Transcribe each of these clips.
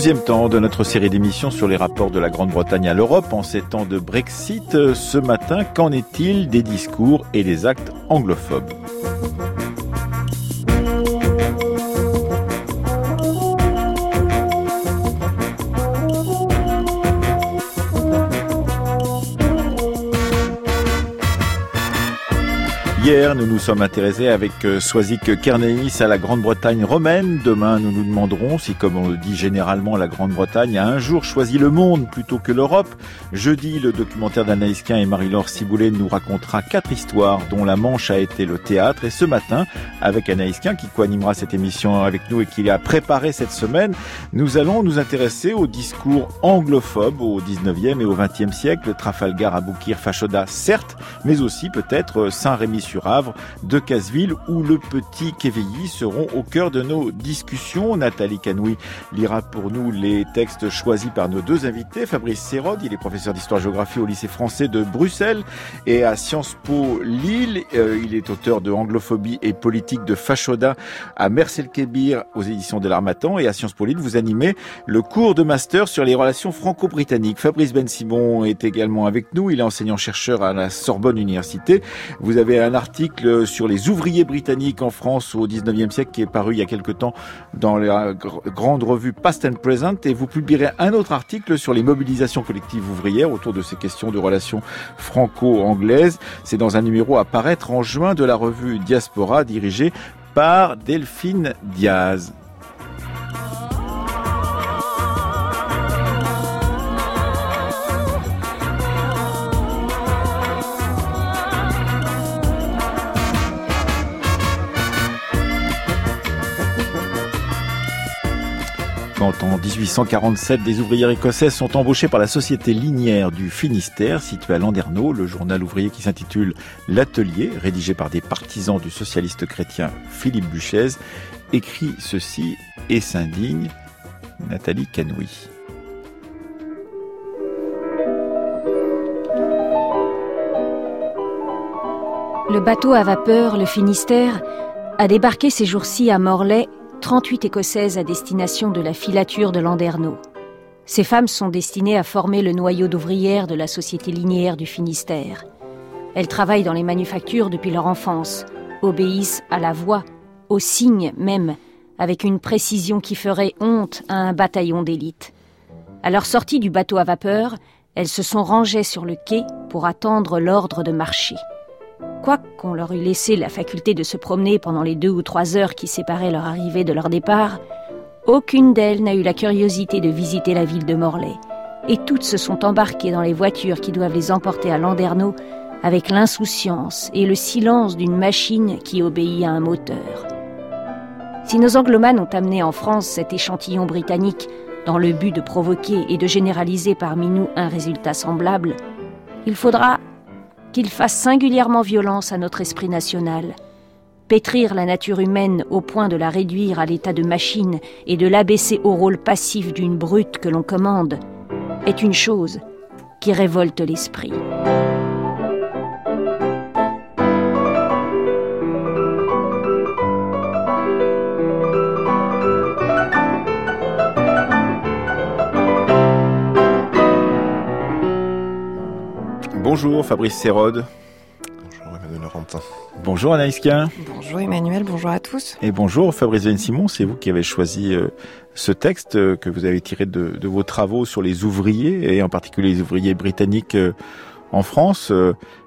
Deuxième temps de notre série d'émissions sur les rapports de la Grande-Bretagne à l'Europe en ces temps de Brexit. Ce matin, qu'en est-il des discours et des actes anglophobes nous nous sommes intéressés avec euh, Swazik Kernéis à la Grande-Bretagne romaine. Demain, nous nous demanderons si, comme on le dit généralement, la Grande-Bretagne a un jour choisi le monde plutôt que l'Europe. Jeudi, le documentaire d'Anaïs et Marie-Laure Ciboulet nous racontera quatre histoires dont la Manche a été le théâtre. Et ce matin, avec Anaïs qui co-animera cette émission avec nous et qui a préparé cette semaine, nous allons nous intéresser au discours anglophobes au 19e et au 20e siècle. Trafalgar, Aboukir, Fachoda, certes, mais aussi peut-être Saint-Rémy sur De Casseville ou le petit Quevilly seront au cœur de nos discussions. Nathalie Canoui lira pour nous les textes choisis par nos deux invités. Fabrice Sérode, il est professeur d'histoire-géographie au lycée français de Bruxelles et à Sciences Po Lille. Euh, il est auteur de Anglophobie et politique de Fachoda à Mercel Kébir aux éditions de l'Armatan et à Sciences Po Lille, vous animez le cours de master sur les relations franco-britanniques. Fabrice Ben Simon est également avec nous. Il est enseignant-chercheur à la Sorbonne Université. Vous avez un article sur les ouvriers britanniques en France au 19e siècle qui est paru il y a quelque temps dans la grande revue Past and Present et vous publierez un autre article sur les mobilisations collectives ouvrières autour de ces questions de relations franco-anglaises. C'est dans un numéro à paraître en juin de la revue Diaspora dirigée par Delphine Diaz. Quand en 1847 des ouvrières écossaises sont embauchées par la société linière du Finistère, située à Landerneau, le journal ouvrier qui s'intitule L'Atelier, rédigé par des partisans du socialiste chrétien Philippe Buchez, écrit ceci et s'indigne Nathalie Canoui. Le bateau à vapeur, le Finistère, a débarqué ces jours-ci à Morlaix 38 Écossaises à destination de la filature de Landerneau. Ces femmes sont destinées à former le noyau d'ouvrières de la société linéaire du Finistère. Elles travaillent dans les manufactures depuis leur enfance, obéissent à la voix, au signe même, avec une précision qui ferait honte à un bataillon d'élite. À leur sortie du bateau à vapeur, elles se sont rangées sur le quai pour attendre l'ordre de marcher. Quoi qu'on leur eût laissé la faculté de se promener pendant les deux ou trois heures qui séparaient leur arrivée de leur départ, aucune d'elles n'a eu la curiosité de visiter la ville de Morlaix, et toutes se sont embarquées dans les voitures qui doivent les emporter à Landerneau avec l'insouciance et le silence d'une machine qui obéit à un moteur. Si nos anglomanes ont amené en France cet échantillon britannique dans le but de provoquer et de généraliser parmi nous un résultat semblable, il faudra qu'il fasse singulièrement violence à notre esprit national. Pétrir la nature humaine au point de la réduire à l'état de machine et de l'abaisser au rôle passif d'une brute que l'on commande est une chose qui révolte l'esprit. Bonjour Fabrice Sérode. Bonjour Emmanuel Laurentin. Bonjour Anaïs Bonjour Emmanuel, bonjour à tous. Et bonjour Fabrice Van Simon, c'est vous qui avez choisi euh, ce texte euh, que vous avez tiré de, vos travaux sur les ouvriers et en particulier les ouvriers britanniques euh, en France.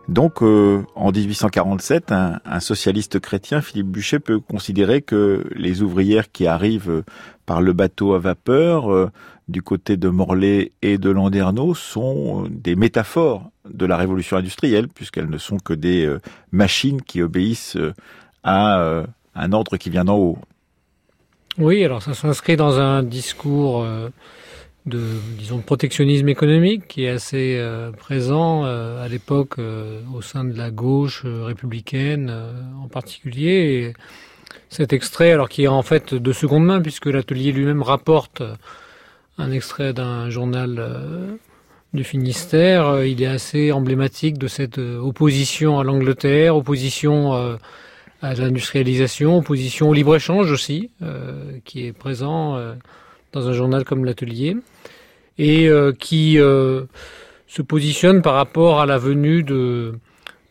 Donc en 1847, un, un, socialiste chrétien, Philippe Buchet, peut considérer que les ouvrières qui arrivent par le bateau à vapeur du côté de Morlaix et de Landerneau sont des métaphores de la révolution industrielle, puisqu'elles ne sont que des euh, machines qui obéissent euh, à euh, un ordre qui vient d'en haut. Oui, alors ça s'inscrit dans un discours de, disons, protectionnisme économique qui est assez présent à l'époque au sein de la gauche républicaine en particulier. cet extrait, alors qui est en fait de seconde main, puisque l'atelier lui-même rapporte un extrait d'un journal euh, du Finistère. Euh, il est assez emblématique de cette euh, opposition à l'Angleterre, opposition à l'industrialisation, opposition au libre-échange aussi, qui est présent dans un journal comme l'Atelier, et qui se positionne par rapport à la venue de,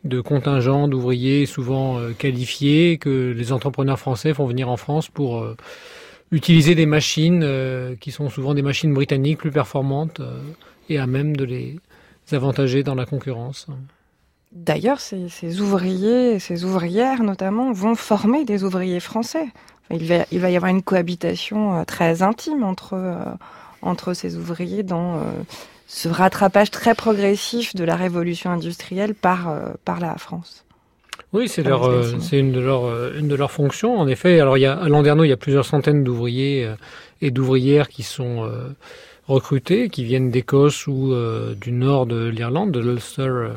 de contingents d'ouvriers souvent qualifiés que les entrepreneurs français font venir en France pour utiliser des machines qui sont souvent des machines britanniques plus performantes et à même de les avantager dans la concurrence. D'ailleurs, ces, ouvriers, ces ouvrières notamment, vont former des ouvriers français. Il va, y avoir une cohabitation euh, très intime entre, euh, ces ouvriers dans euh, ce rattrapage très progressif de la révolution industrielle par la France. Oui, c'est leur, c'est une de leurs, une de leurs fonctions. En effet, alors il y a à Landerneau, il y a plusieurs centaines d'ouvriers et d'ouvrières qui sont recrutés, qui viennent d'Écosse ou du nord de l'Irlande, de l'Ulster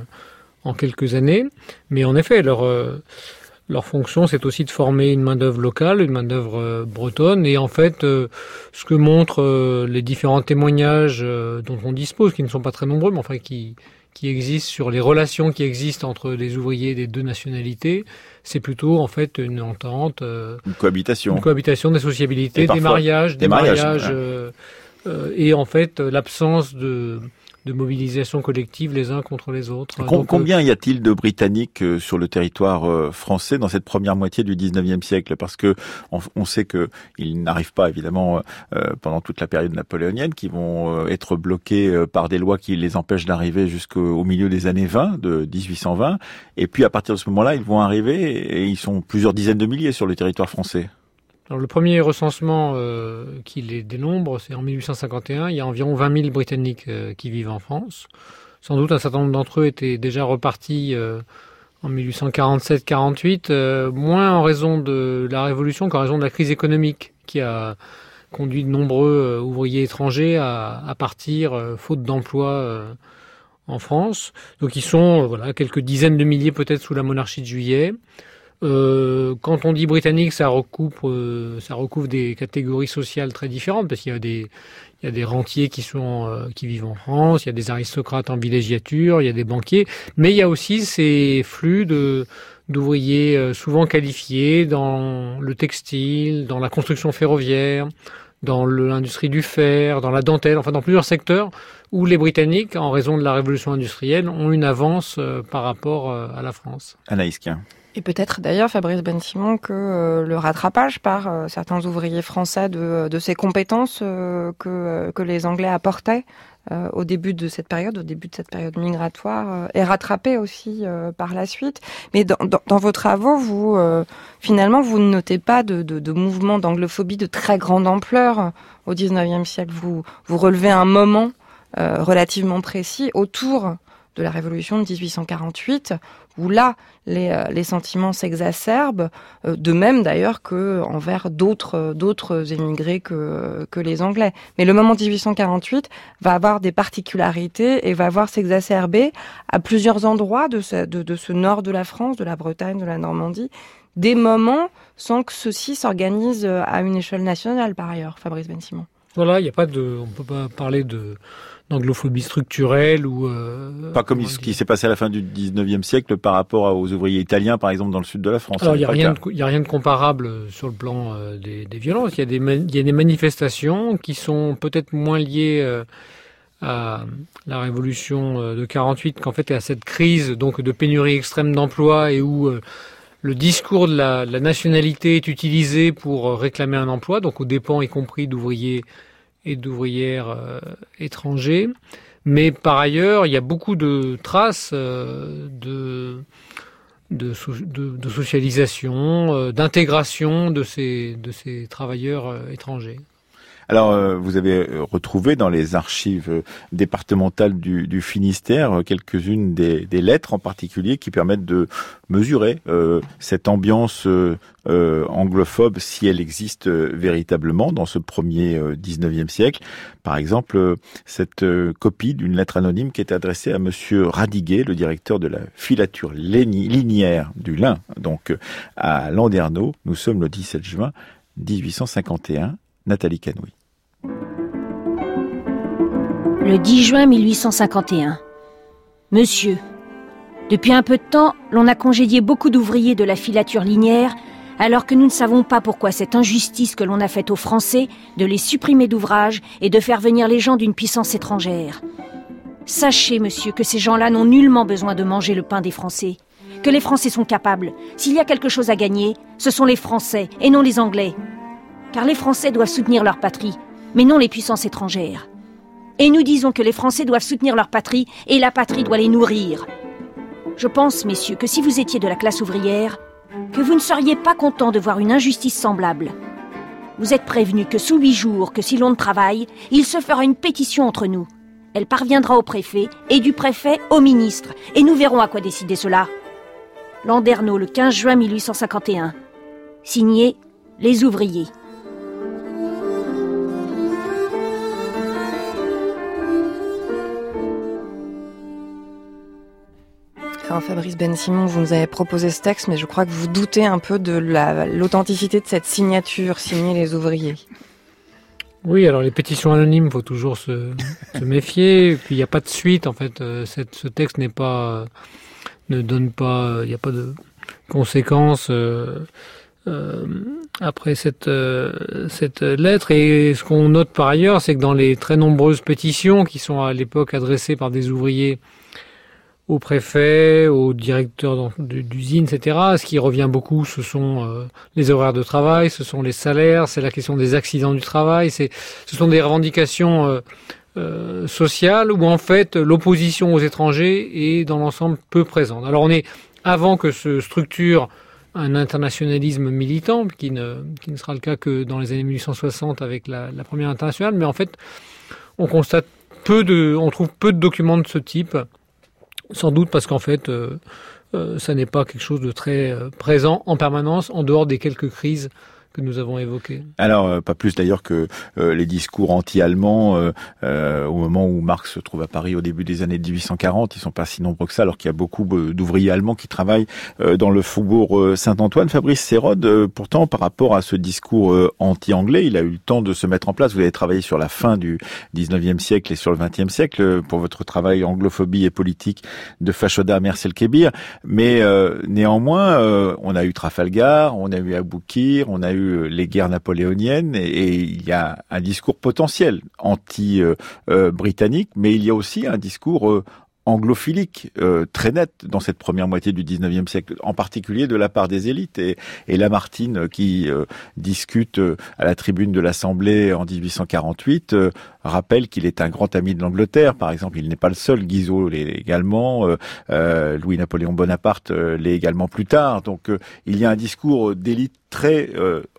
en quelques années. Mais en effet, leur, euh, leur fonction, c'est aussi de former une main-d'œuvre locale, une main-d'œuvre euh, bretonne. Et en fait, euh, ce que montrent les différents témoignages dont on dispose, qui ne sont pas très nombreux, mais enfin qui, qui existent sur les relations qui existent entre les ouvriers des deux nationalités, c'est plutôt en fait une entente, une cohabitation, une cohabitation des sociabilités, des mariages, des, mariages, et en fait l'absence de de mobilisation collective les uns contre les autres. combien y a-t-il de Britanniques euh, sur le territoire euh, français dans cette première moitié du 19e siècle? Parce que on, sait qu'ils n'arrivent pas évidemment euh, pendant toute la période napoléonienne, qui vont être bloqués par des lois qui les empêchent d'arriver jusqu'au milieu des années 20, de 1820. Et puis à partir de ce moment-là, ils vont arriver et ils sont plusieurs dizaines de milliers sur le territoire français. Alors, le premier recensement euh, qui les dénombre, c'est en 1851. Il y a environ 20 000 Britanniques euh, qui vivent en France. Sans doute un certain nombre d'entre eux étaient déjà repartis euh, en 1847-48, moins en raison de la Révolution qu'en raison de la crise économique qui a conduit de nombreux ouvriers étrangers à, à partir faute d'emploi en France. Donc ils sont voilà quelques dizaines de milliers peut-être sous la monarchie de Juillet. Euh, quand on dit britannique, ça recoupe, euh, ça recouvre des catégories sociales très différentes parce qu'il y a des, il y a des rentiers qui sont, euh, qui vivent en France, il y a des aristocrates en villégiature, il y a des banquiers, mais il y a aussi ces flux de d'ouvriers euh, souvent qualifiés dans le textile, dans la construction ferroviaire, dans l'industrie du fer, dans la dentelle, enfin dans plusieurs secteurs où les Britanniques, en raison de la révolution industrielle, ont une avance par rapport à la France. Anaïs et peut-être d'ailleurs, Fabrice Ben Simon, que euh, le rattrapage par euh, certains ouvriers français de, de ces compétences euh, que, les Anglais apportaient au début de cette période, au début de cette période migratoire, est rattrapé aussi par la suite. Mais dans, dans, vos travaux, vous finalement, vous ne notez pas de, de, mouvement d'anglophobie de très grande ampleur au XIXe siècle. Vous, vous relevez un moment relativement précis autour de la Révolution de 1848, où là, les, euh, sentiments s'exacerbent, euh, de même d'ailleurs que envers d'autres d'autres émigrés que, les Anglais. Mais le moment 1848 va avoir des particularités et va voir s'exacerber à plusieurs endroits de ce, nord de la France, de la Bretagne, de la Normandie, des moments sans que ceci s'organise à une échelle nationale par ailleurs, Fabrice Ben Simon. Voilà, il n'y a on peut pas parler de d'anglophobie structurelle ou euh, pas comme ce qui s'est passé à la fin du 19e siècle par rapport aux ouvriers italiens par exemple dans le sud de la France. Alors il n'y a rien de, a rien de comparable sur le plan euh, des, des, violences. Il y a des il y a des manifestations qui sont peut-être moins liées euh, à la révolution de 48 qu'en fait à cette crise donc de pénurie extrême d'emploi et où le discours de la, la, nationalité est utilisé pour réclamer un emploi, donc aux dépens y compris d'ouvriers et d'ouvrières euh, étrangers. Mais par ailleurs, il y a beaucoup de traces euh, de, de, socialisation, euh, d'intégration de ces, de ces travailleurs étrangers. Alors, euh, vous avez euh, retrouvé dans les archives euh, départementales du, Finistère quelques-unes des, lettres en particulier qui permettent de mesurer cette ambiance anglophone si elle existe véritablement dans ce premier 19e siècle. Par exemple, cette copie d'une lettre anonyme qui est adressée à Monsieur Radiguet, le directeur de la filature linière du Lin, donc à Landerneau. Nous sommes le 17 juin 1851 Nathalie Canoui. Le 10 juin 1851. Monsieur, depuis un peu de temps, l'on a congédié beaucoup d'ouvriers de la filature linière alors que nous ne savons pas pourquoi cette injustice que l'on a faite aux Français de les supprimer d'ouvrage et de faire venir les gens d'une puissance étrangère. Sachez, monsieur, que ces gens-là n'ont nullement besoin de manger le pain des Français, que les Français sont capables. S'il y a quelque chose à gagner, ce sont les Français et non les Anglais. Car les Français doivent soutenir leur patrie, mais non les puissances étrangères. Et nous disons que les Français doivent soutenir leur patrie et la patrie doit les nourrir. Je pense, messieurs, que si vous étiez de la classe ouvrière, que vous ne seriez pas content de voir une injustice semblable. Vous êtes prévenus que sous huit jours, que si l'on ne travaille, il se fera une pétition entre nous. Elle parviendra au préfet et du préfet au ministre, et nous verrons à quoi décider cela. Landerneau, le 15 juin 1851. Signé Les ouvriers. Fabrice Ben Simon, vous nous avez proposé ce texte, mais je crois que vous doutez un peu de l'authenticité de cette signature signée les ouvriers. Oui, alors les pétitions anonymes, faut toujours se, méfier. puis il n'y a pas de suite, en fait. Euh, ce texte n'est pas, ne donne pas, il n'y a pas de conséquences. Euh, euh, après cette lettre et ce qu'on note par ailleurs, c'est que dans les très nombreuses pétitions qui sont à l'époque adressées par des ouvriers au préfet, au directeur d'usine, etc. Ce qui revient beaucoup, ce sont euh, les horaires de travail, ce sont les salaires, c'est la question des accidents du travail, c'est, ce sont des revendications euh, euh, sociales où en fait l'opposition aux étrangers est dans l'ensemble peu présente. Alors on est avant que se structure un internationalisme militant, qui ne, qui ne sera le cas que dans les années 1860 avec la, la première internationale, mais en fait on constate peu de, on trouve peu de documents de ce type sans doute parce qu'en fait, euh, euh, ça n'est pas quelque chose de très euh, présent en permanence, en dehors des quelques crises que nous avons évoqué. Alors, euh, pas plus d'ailleurs que euh, les discours anti-allemands euh, au moment où Marx se trouve à Paris au début des années 1840, ils sont pas si nombreux que ça, alors qu'il y a beaucoup d'ouvriers allemands qui travaillent dans le faubourg Saint-Antoine. Fabrice Sérode, pourtant, par rapport à ce discours anti-anglais, il a eu le temps de se mettre en place. Vous avez travaillé sur la fin du 19e siècle et sur le 20e siècle pour votre travail anglophobie et politique de Fachoda à Mercel-Kébir. Mais néanmoins, on a eu Trafalgar, on a eu Aboukir, on a eu euh, les guerres napoléoniennes et, il y a un discours potentiel anti-britannique, mais il y a aussi un discours euh, anglophilique euh, très net dans cette première moitié du 19e siècle, en particulier de la part des élites. Et Lamartine, qui discute à la tribune de l'Assemblée en 1848, rappelle qu'il est un grand ami de l'Angleterre. Par exemple, il n'est pas le seul. Guizot l'est également. Louis-Napoléon Bonaparte l'est également plus tard. Donc il y a un discours d'élite très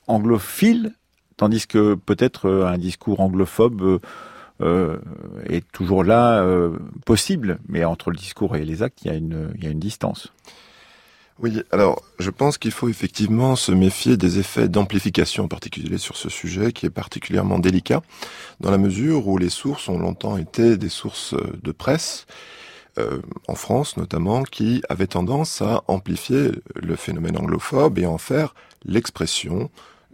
anglophile, tandis que peut-être euh, un discours anglophobe euh, euh, est toujours là possible, mais entre le discours et les actes, il y a une, il y a une distance. Oui, alors je pense qu'il faut effectivement se méfier des effets d'amplification en particulier sur ce sujet qui est particulièrement délicat, dans la mesure où les sources ont longtemps été des sources de presse, en France notamment, qui avaient tendance à amplifier le phénomène anglophobe et en faire l'expression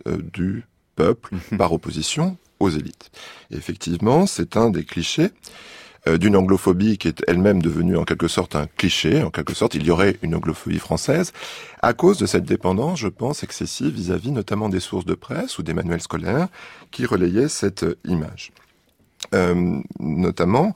du peuple mhm. par opposition aux élites. effectivement, c'est un des clichés euh, d'une anglophobie qui est elle-même devenue en quelque sorte un cliché, en quelque sorte il y aurait une anglophobie française, à cause de cette dépendance, je pense, excessive vis-à-vis notamment des sources de presse ou des manuels scolaires qui relayaient cette image. Euh, notamment,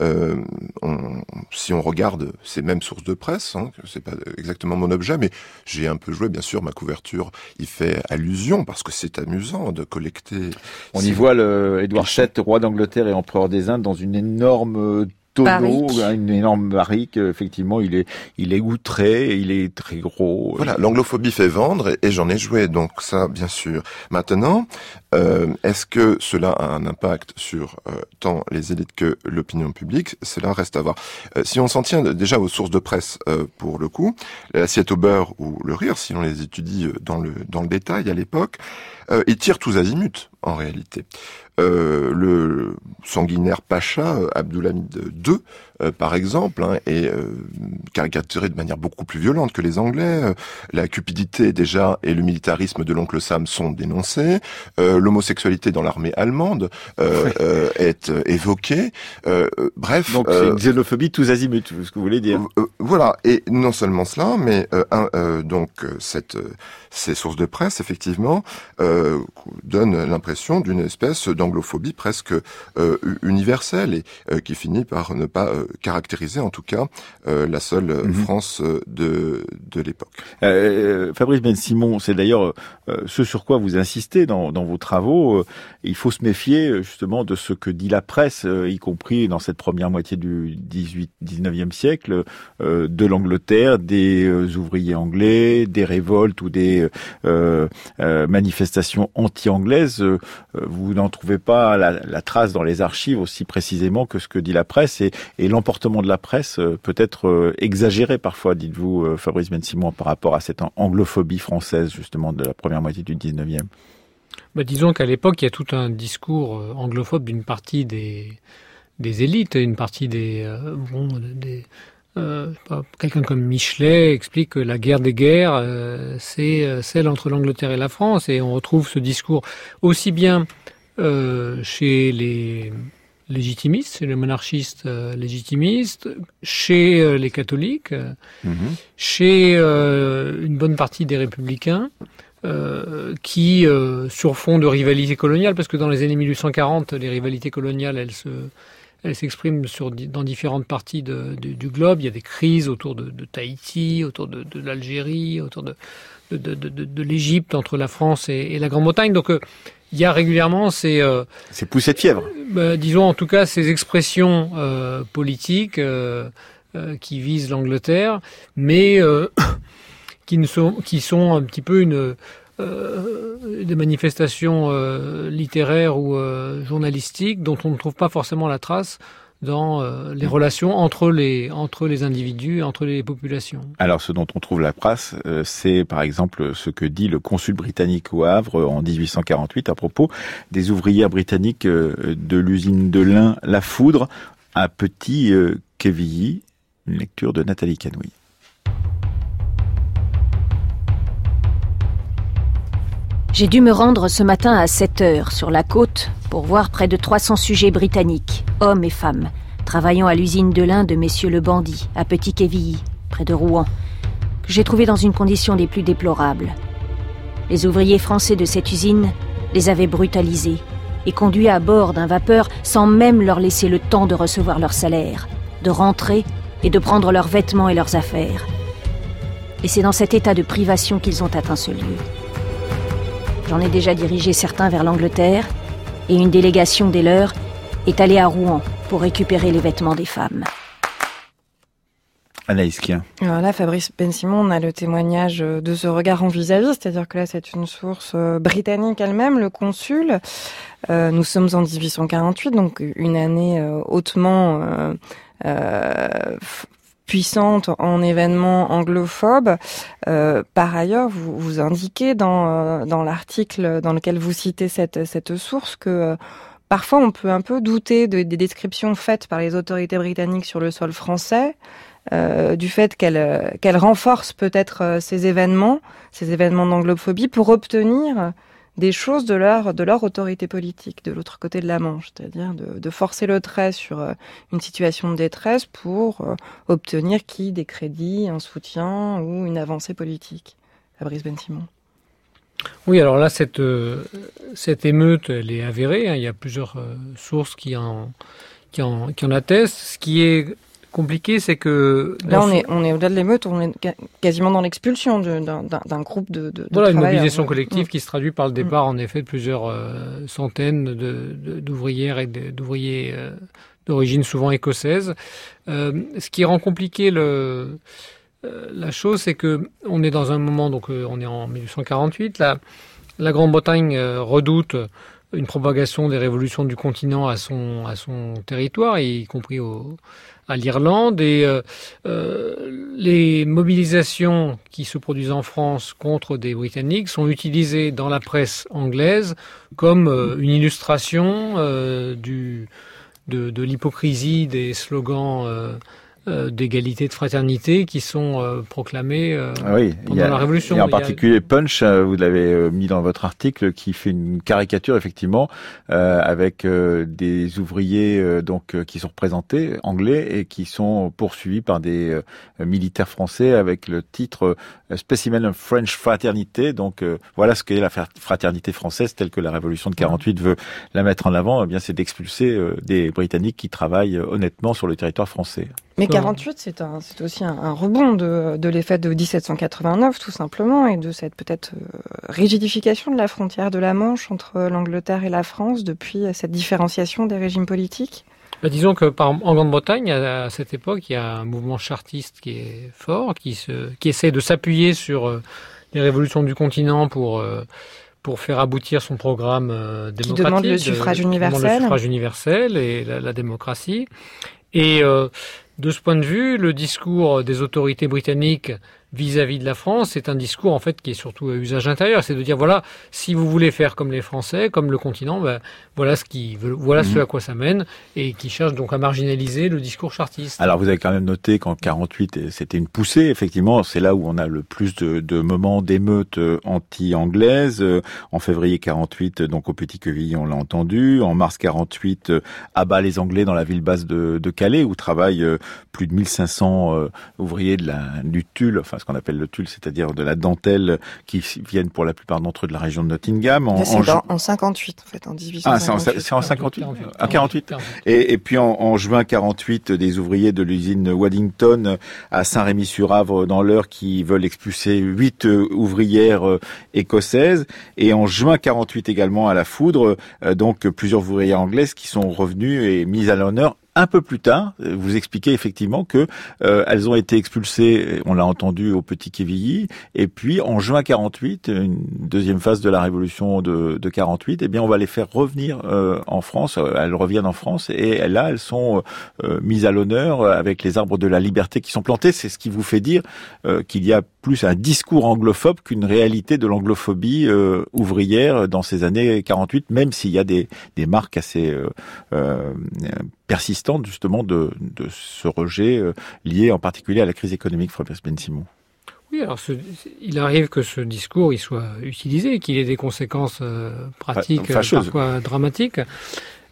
euh, on, si on regarde ces mêmes sources de presse, hein, c'est pas exactement mon objet, mais j'ai un peu joué, bien sûr, ma couverture y fait allusion parce que c'est amusant de collecter. On y voit le Édouard VII, roi d'Angleterre et empereur des Indes, dans une énorme tonneau, une énorme barrique. Effectivement, il est, il est outré, il est très gros. Voilà, l'anglophobie fait vendre et, j'en ai joué, donc ça, bien sûr. Maintenant, euh, est-ce que cela a un impact sur euh, tant les élites que l'opinion publique? Cela reste à voir. Euh, si on s'en tient déjà aux sources de presse, pour le coup, l'assiette au beurre ou le rire, si on les étudie dans le dans le détail à l'époque, ils tirent tous azimuts en réalité. Euh, le sanguinaire Pacha, euh, Abdulhamid II, euh, par exemple, hein, est caricaturé de manière beaucoup plus violente que les Anglais. la cupidité déjà et le militarisme de l'oncle Sam sont dénoncés. le l'homosexualité dans l'armée allemande est évoquée. bref, donc c'est une xénophobie tous azimuts, ce que vous voulez dire. voilà, et non seulement cela, mais donc cette ces sources de presse, effectivement, euh, donnent l'impression d'une espèce d'anglophobie presque euh, universelle et euh, qui finit par ne pas euh, caractériser, en tout cas, euh, la seule mhm. France de, de l'époque. Fabrice Ben Simon, c'est d'ailleurs ce sur quoi vous insistez dans, dans vos travaux. il faut se méfier justement de ce que dit la presse, y compris dans cette première moitié du 18, 19e siècle, de l'Angleterre, des ouvriers anglais, des révoltes ou des euh, euh, manifestations anti-anglaises, euh, vous n'en trouvez pas la, trace dans les archives aussi précisément que ce que dit la presse et, l'emportement de la presse peut être exagéré parfois, dites-vous, Fabrice Ben Simon, par rapport à cette anglophobie française justement de la première moitié du 19e. Bah, disons qu'à l'époque, il y a tout un discours anglophobe d'une partie des, des élites, une partie des, bon, euh, quelqu'un comme Michelet explique que la guerre des guerres, euh, c'est euh, celle entre l'Angleterre et la France, et on retrouve ce discours aussi bien chez les légitimistes, chez les monarchistes légitimistes, chez les catholiques, mhm. chez une bonne partie des républicains, qui, sur fond de rivalité coloniale, parce que dans les années 1840, les rivalités coloniales, elles se elle s'exprime sur, dans différentes parties du globe. Il y a des crises autour de, Tahiti, autour de, l'Algérie, autour de, l'Égypte, entre la France et, la Grande-Bretagne. Donc, euh, il y a régulièrement ces... Euh, ces poussées de fièvre. Bah, disons en tout cas ces expressions euh, politiques qui visent l'Angleterre, mais qui, ne sont, qui sont un petit peu une euh, des manifestations euh, littéraires ou euh, journalistiques dont on ne trouve pas forcément la trace dans les relations entre les entre les individus, entre les populations. Alors, ce dont on trouve la trace, c'est par exemple ce que dit le consul britannique au Havre en 1848 à propos des ouvrières britanniques de l'usine de lin La Foudre à Petit Quevilly, une lecture de Nathalie Canouille. J'ai dû me rendre ce matin à 7 heures sur la côte pour voir près de 300 sujets britanniques, hommes et femmes, travaillant à l'usine de lin de messieurs le bandit, à Petit Quevilly, près de Rouen, que j'ai trouvé dans une condition des plus déplorables. Les ouvriers français de cette usine les avaient brutalisés et conduits à bord d'un vapeur sans même leur laisser le temps de recevoir leur salaire, de rentrer et de prendre leurs vêtements et leurs affaires. Et c'est dans cet état de privation qu'ils ont atteint ce lieu. J'en ai déjà dirigé certains vers l'Angleterre, et une délégation des leurs est allée à Rouen pour récupérer les vêtements des femmes. Anaïs Kien. Alors là, Fabrice Ben Simon, on a le témoignage de ce regard envisagé, c'est-à-dire que là, c'est une source euh, britannique elle-même, le consul. Euh, nous sommes en 1848, donc une année euh, hautement puissante en événements anglophobes. Euh, par ailleurs, vous, vous indiquez dans, euh, dans l'article dans lequel vous citez cette, cette source que euh, parfois on peut un peu douter des descriptions faites par les autorités britanniques sur le sol français. Du fait qu'elles qu'elle renforcent peut-être ces événements, ces événements d'anglophobie, pour obtenir des choses de leur, de leur autorité politique de l'autre côté de la Manche, c'est-à-dire de, forcer le trait sur euh, une situation de détresse pour euh, obtenir qui des crédits, un soutien ou une avancée politique. Fabrice Ben Simon. Oui, alors là, cette, euh, cette émeute, elle est avérée. Hein. Il y a plusieurs sources qui en, qui, en, qui en attestent. Ce qui est compliqué, c'est que... Là, on est, on est au-delà de l'émeute, on est quasiment dans l'expulsion d'un groupe de, de, Voilà, une mobilisation collective mm. qui se traduit par le départ, en effet, de plusieurs euh, centaines d'ouvrières et d'ouvriers euh, d'origine souvent écossaise. Euh, ce qui rend compliqué le, la chose, c'est que on est dans un moment, donc on est en 1848, la, la Grande-Bretagne redoute une propagation des révolutions du continent à son, à son territoire, y compris au, à l'Irlande et euh, euh, les mobilisations qui se produisent en France contre des Britanniques sont utilisées dans la presse anglaise comme euh, une illustration du, de, de l'hypocrisie des slogans euh, d'égalité, de fraternité qui sont euh, proclamés euh, ah oui, pendant la Révolution. Et en particulier Punch, vous l'avez mis dans votre article, qui fait une caricature effectivement avec des ouvriers donc qui sont représentés anglais et qui sont poursuivis par des militaires français avec le titre Specimen of French Fraternité. Donc voilà ce qu'est la fraternité française telle que la Révolution de 48 veut la mettre en avant. Eh bien, c'est d'expulser des Britanniques qui travaillent honnêtement sur le territoire français. Mais 48, c'est un, c'est aussi un, rebond de, de l'effet de 1789, tout simplement, et de cette peut-être euh, rigidification de la frontière de la Manche entre l'Angleterre et la France depuis cette différenciation des régimes politiques. Bah, disons que par, en Grande-Bretagne, à, cette époque, il y a un mouvement chartiste qui est fort, qui, se, qui essaie de s'appuyer sur euh, les révolutions du continent pour euh, pour faire aboutir son programme démocratique. Qui demande le suffrage universel. Le suffrage universel et la, la démocratie. Et de ce point de vue, le discours des autorités britanniques vis-à-vis de la France, c'est un discours en fait qui est surtout à usage intérieur, c'est de dire voilà, si vous voulez faire comme les Français, comme le continent, ben, voilà ce qui voilà ce mhm. à quoi ça mène et qui cherche donc à marginaliser le discours chartiste. Alors vous avez quand même noté qu'en 48 c'était une poussée effectivement, c'est là où on a le plus de, de moments d'émeutes euh, anti-anglaises euh, en février 48 donc au Petit Quevilly, on l'a entendu, en mars 48 à bas les Anglais dans la ville basse de, de Calais où travaillent euh, plus de 1500 ouvriers de la du Tulle enfin ce qu'on appelle le tulle, c'est-à-dire de la dentelle qui viennent pour la plupart d'entre eux de la région de Nottingham. En, en, 58, en fait, en 1858. Ah, c'est en, 58 48, 48. Et, et, puis en, juin 48, des ouvriers de l'usine Waddington à Saint-Rémy-sur-Avre dans l'heure qui veulent expulser huit euh, ouvrières euh, écossaises. Et en juin 48 également à la foudre, euh, donc plusieurs ouvrières anglaises qui sont revenues et mises à l'honneur un peu plus tard, vous expliquez effectivement que euh, elles ont été expulsées, on l'a entendu au Petit Quevilly, et puis en juin 48, une deuxième phase de la révolution de, de 48, eh bien on va les faire revenir euh, en France. Elles reviennent en France et là elles sont euh, mises à l'honneur avec les arbres de la liberté qui sont plantés. C'est ce qui vous fait dire qu'il y a plus un discours anglophobe qu'une réalité de l'anglophobie ouvrière dans ces années 48, même s'il y a des, des marques assez persistante justement de, de ce rejet euh, lié en particulier à la crise économique, Fabrice Ben Simon. Oui, alors il arrive que ce discours il soit utilisé, qu'il ait des conséquences euh, pratiques, parfois dramatiques.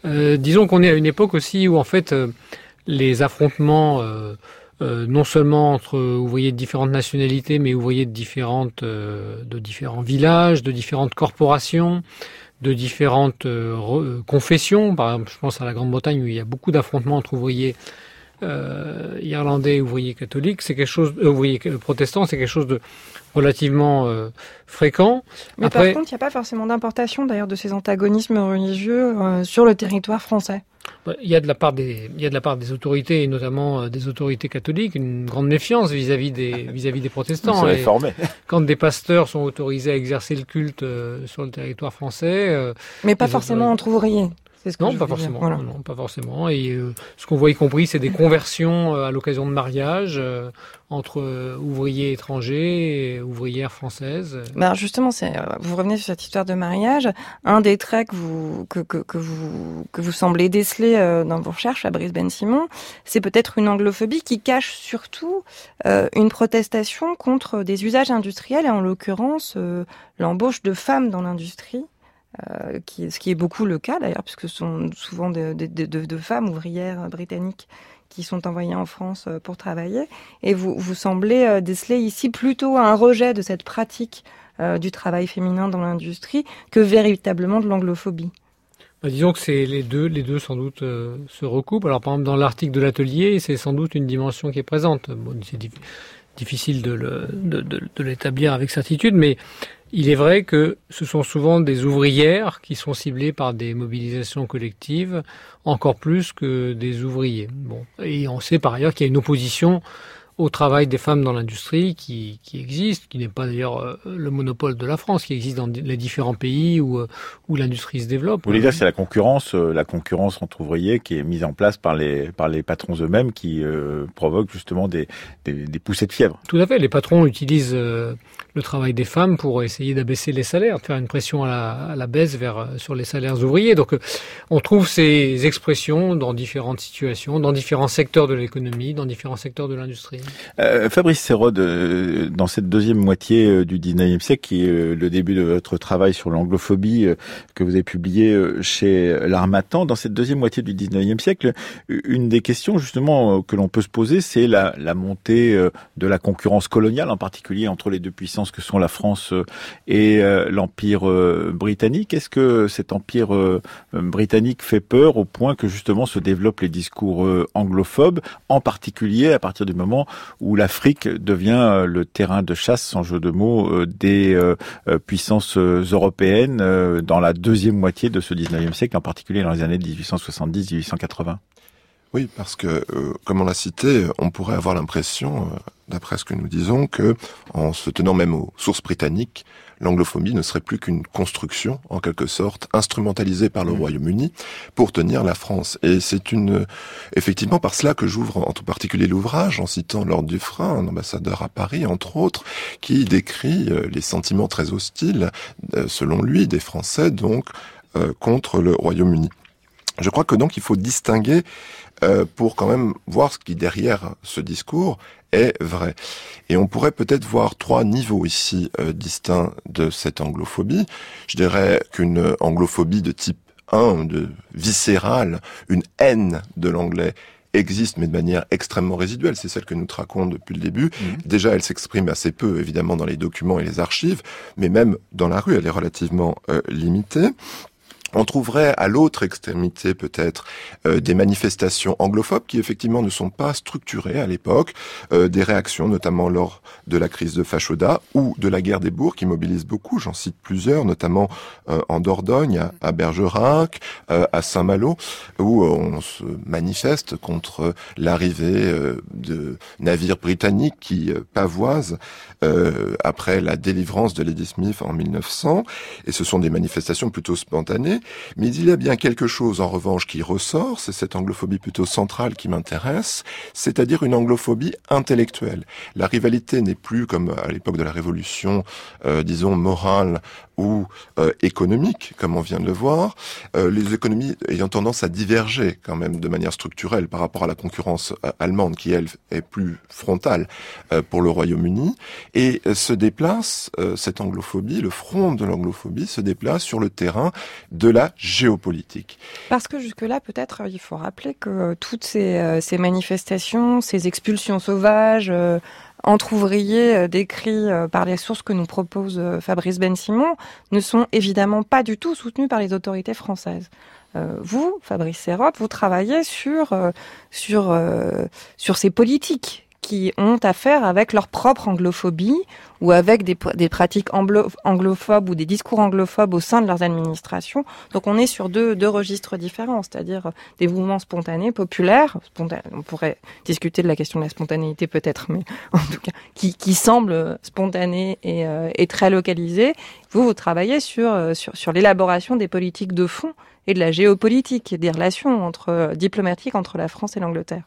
Euh, disons qu'on est à une époque aussi où en fait les affrontements, non seulement entre ouvriers de différentes nationalités, mais ouvriers de différentes, de différents villages, de différentes corporations, de différentes euh, euh, confessions. Par exemple, je pense à la Grande-Bretagne où il y a beaucoup d'affrontements entre ouvriers euh, irlandais et ouvriers catholiques. C'est quelque chose, ouvriers protestants, c'est quelque chose de relativement fréquent. Mais par contre, il n'y a pas forcément d'importation d'ailleurs de ces antagonismes religieux sur le territoire français. Il y a de la part des, il y a de la part des autorités, et notamment euh, des autorités catholiques, une grande méfiance vis-à-vis des, vis-à-vis des protestants. quand des pasteurs sont autorisés à exercer le culte euh, sur le territoire français. Euh, Mais pas forcément entre ouvriers non, pas forcément, non, pas forcément. Et euh, ce qu'on voit y compris, c'est des conversions euh, à l'occasion de mariage euh, entre ouvriers étrangers et ouvrières françaises. Ben justement, c'est, vous revenez sur cette histoire de mariage. Un des traits que vous que, que, que vous que vous semblez déceler dans vos recherches, Fabrice Ben Simon, c'est peut-être une anglophobie qui cache surtout une protestation contre des usages industriels et en l'occurrence l'embauche de femmes dans l'industrie. Euh, ce qui est beaucoup le cas d'ailleurs, puisque ce sont souvent de, femmes ouvrières britanniques qui sont envoyées en France euh, pour travailler. Et vous, vous semblez euh, déceler ici plutôt un rejet de cette pratique du travail féminin dans l'industrie que véritablement de l'anglophobie. Bah, disons que c'est les deux, les deux sans doute se recoupent. Alors par exemple dans l'article de l'atelier, c'est sans doute une dimension qui est présente. Bon, c'est difficile de, le, de, de l'établir avec certitude, mais il est vrai que ce sont souvent des ouvrières qui sont ciblées par des mobilisations collectives, encore plus que des ouvriers. Bon. Et on sait par ailleurs qu'il y a une opposition au travail des femmes dans l'industrie qui, qui, existe, qui n'est pas d'ailleurs euh, le monopole de la France, qui existe dans les différents pays où, euh, où l'industrie se développe. Vous voulez dire c'est la concurrence, euh, la concurrence entre ouvriers qui est mise en place par les, par les patrons eux-mêmes qui provoque justement des, des, des, poussées de fièvre? Tout à fait. Les patrons utilisent le travail des femmes pour essayer d'abaisser les salaires, de faire une pression à la, baisse vers sur les salaires ouvriers. Donc on trouve ces expressions dans différentes situations, dans différents secteurs de l'économie, dans différents secteurs de l'industrie. Fabrice Serrode, dans cette deuxième moitié du 19e siècle, qui est le début de votre travail sur l'anglophobie que vous avez publié chez l'Armatan, dans cette deuxième moitié du 19e siècle, une des questions justement que l'on peut se poser, c'est la montée de la concurrence coloniale, en particulier entre les deux puissances que sont la France euh, et euh, l'Empire euh, britannique. Est-ce que cet Empire britannique fait peur au point que justement se développent les discours anglophobes, en particulier à partir du moment où l'Afrique devient le terrain de chasse, sans jeu de mots, des puissances européennes dans la deuxième moitié de ce 19e siècle, en particulier dans les années 1870-1880 oui, parce que, comme on l'a cité, on pourrait avoir l'impression, d'après ce que nous disons, que, en se tenant même aux sources britanniques, l'anglophobie ne serait plus qu'une construction, en quelque sorte, instrumentalisée par le mmh. Royaume-Uni pour tenir la France. Et c'est une, effectivement, par cela que j'ouvre en tout particulier l'ouvrage, en citant Lord Dufresne, un ambassadeur à Paris, entre autres, qui décrit euh, les sentiments très hostiles, euh, selon lui, des Français, donc, euh, contre le Royaume-Uni. Je crois que donc il faut distinguer euh, pour quand même voir ce qui derrière ce discours est vrai. Et on pourrait peut-être voir trois niveaux ici euh, distincts de cette anglophobie. Je dirais qu'une anglophobie de type 1, de viscérale, une haine de l'anglais existe, mais de manière extrêmement résiduelle. C'est celle que nous traquons depuis le début. Mmh. Déjà, elle s'exprime assez peu, évidemment, dans les documents et les archives, mais même dans la rue, elle est relativement euh, limitée. On trouverait à l'autre extrémité peut-être euh, des manifestations anglophobes qui effectivement ne sont pas structurées à l'époque, euh, des réactions notamment lors de la crise de Fachoda ou de la guerre des bourgs qui mobilisent beaucoup, j'en cite plusieurs, notamment euh, en Dordogne, à, Bergerac, à Saint-Malo, où on se manifeste contre l'arrivée de navires britanniques qui pavoisent après la délivrance de Lady Smith en 1900, et ce sont des manifestations plutôt spontanées, mais il y a bien quelque chose en revanche qui ressort, c'est cette anglophobie plutôt centrale qui m'intéresse, c'est-à-dire une anglophobie intellectuelle. La rivalité n'est plus comme à l'époque de la Révolution, euh, disons morale ou euh, économique, comme on vient de le voir, euh, les économies ayant tendance à diverger quand même de manière structurelle par rapport à la concurrence allemande qui, elle, est plus frontale pour le Royaume-Uni, et se déplace, cette anglophobie, le front de l'anglophobie se déplace sur le terrain de la géopolitique. Parce que jusque-là, peut-être, il faut rappeler que toutes ces, euh, ces manifestations, ces expulsions sauvages, euh, entre ouvriers euh, décrits par les sources que nous propose Fabrice Ben Simon, ne sont évidemment pas du tout soutenus par les autorités françaises. vous, Fabrice Serrotte, vous travaillez sur sur sur ces politiques qui ont affaire avec leur propre anglophobie ou avec des, pratiques anglophobes ou des discours anglophobes au sein de leurs administrations. Donc on est sur deux, registres différents, c'est-à-dire des mouvements spontanés, populaires, on pourrait discuter de la question de la spontanéité peut-être, mais en tout cas, qui, qui semblent spontanés et, euh, très localisés. Vous, vous travaillez sur, euh, sur l'élaboration des politiques de fond et de la géopolitique, des relations entre, euh, diplomatiques entre la France et l'Angleterre.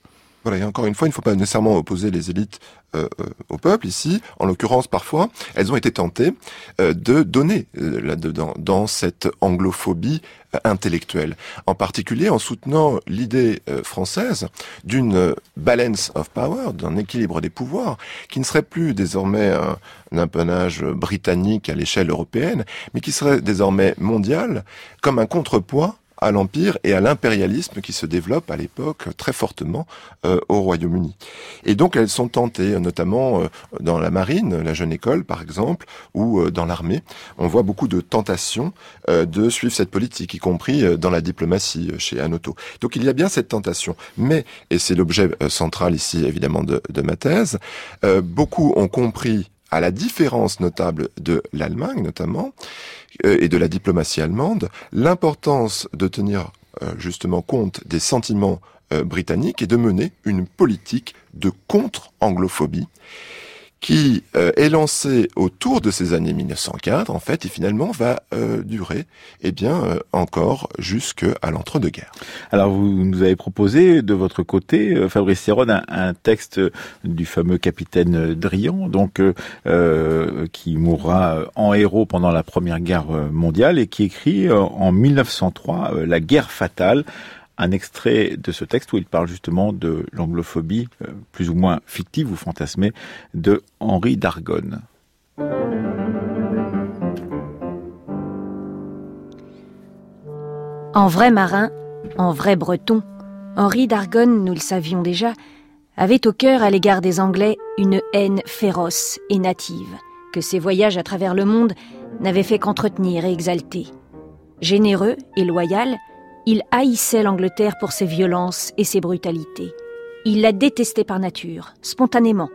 Voilà, et encore une fois, il ne faut pas nécessairement opposer les élites euh, euh, au peuple ici. En l'occurrence, parfois, elles ont été tentées euh, de donner là-dedans, dans cette anglophobie intellectuelle. En particulier en soutenant l'idée française d'une balance of power, d'un équilibre des pouvoirs, qui ne serait plus désormais un, un britannique à l'échelle européenne, mais qui serait désormais mondial, comme un contrepoids à l'empire et à l'impérialisme qui se développe à l'époque très fortement euh, au Royaume-Uni. Et donc elles sont tentées, notamment euh, dans la marine, la jeune école par exemple, ou euh, dans l'armée. On voit beaucoup de tentations de suivre cette politique, y compris dans la diplomatie chez Anoto. Donc il y a bien cette tentation. Mais, et c'est l'objet central ici évidemment de, de ma thèse, beaucoup ont compris à la différence notable de l'Allemagne notamment, euh, et de la diplomatie allemande, l'importance de tenir euh, justement compte des sentiments euh, britanniques et de mener une politique de contre-anglophobie qui euh, est lancé autour de ces années 1904, en fait, et finalement va euh, durer, eh bien, euh, encore jusqu'à l'entre-deux-guerres. Alors, vous nous avez proposé, de votre côté, Fabrice Serron, un, texte du fameux capitaine Drian, donc, qui mourra en héros pendant la Première Guerre mondiale et qui écrit en 1903 La guerre fatale, un extrait de ce texte où il parle justement de l'anglophobie, euh, plus ou moins fictive ou fantasmée, de Henri d'Argonne. En vrai marin, en vrai breton, Henri d'Argonne, nous le savions déjà, avait au cœur à l'égard des Anglais une haine féroce et native, que ses voyages à travers le monde n'avaient fait qu'entretenir et exalter. Généreux et loyal, il haïssait l'Angleterre pour ses violences et ses brutalités. Il la détestait par nature, spontanément,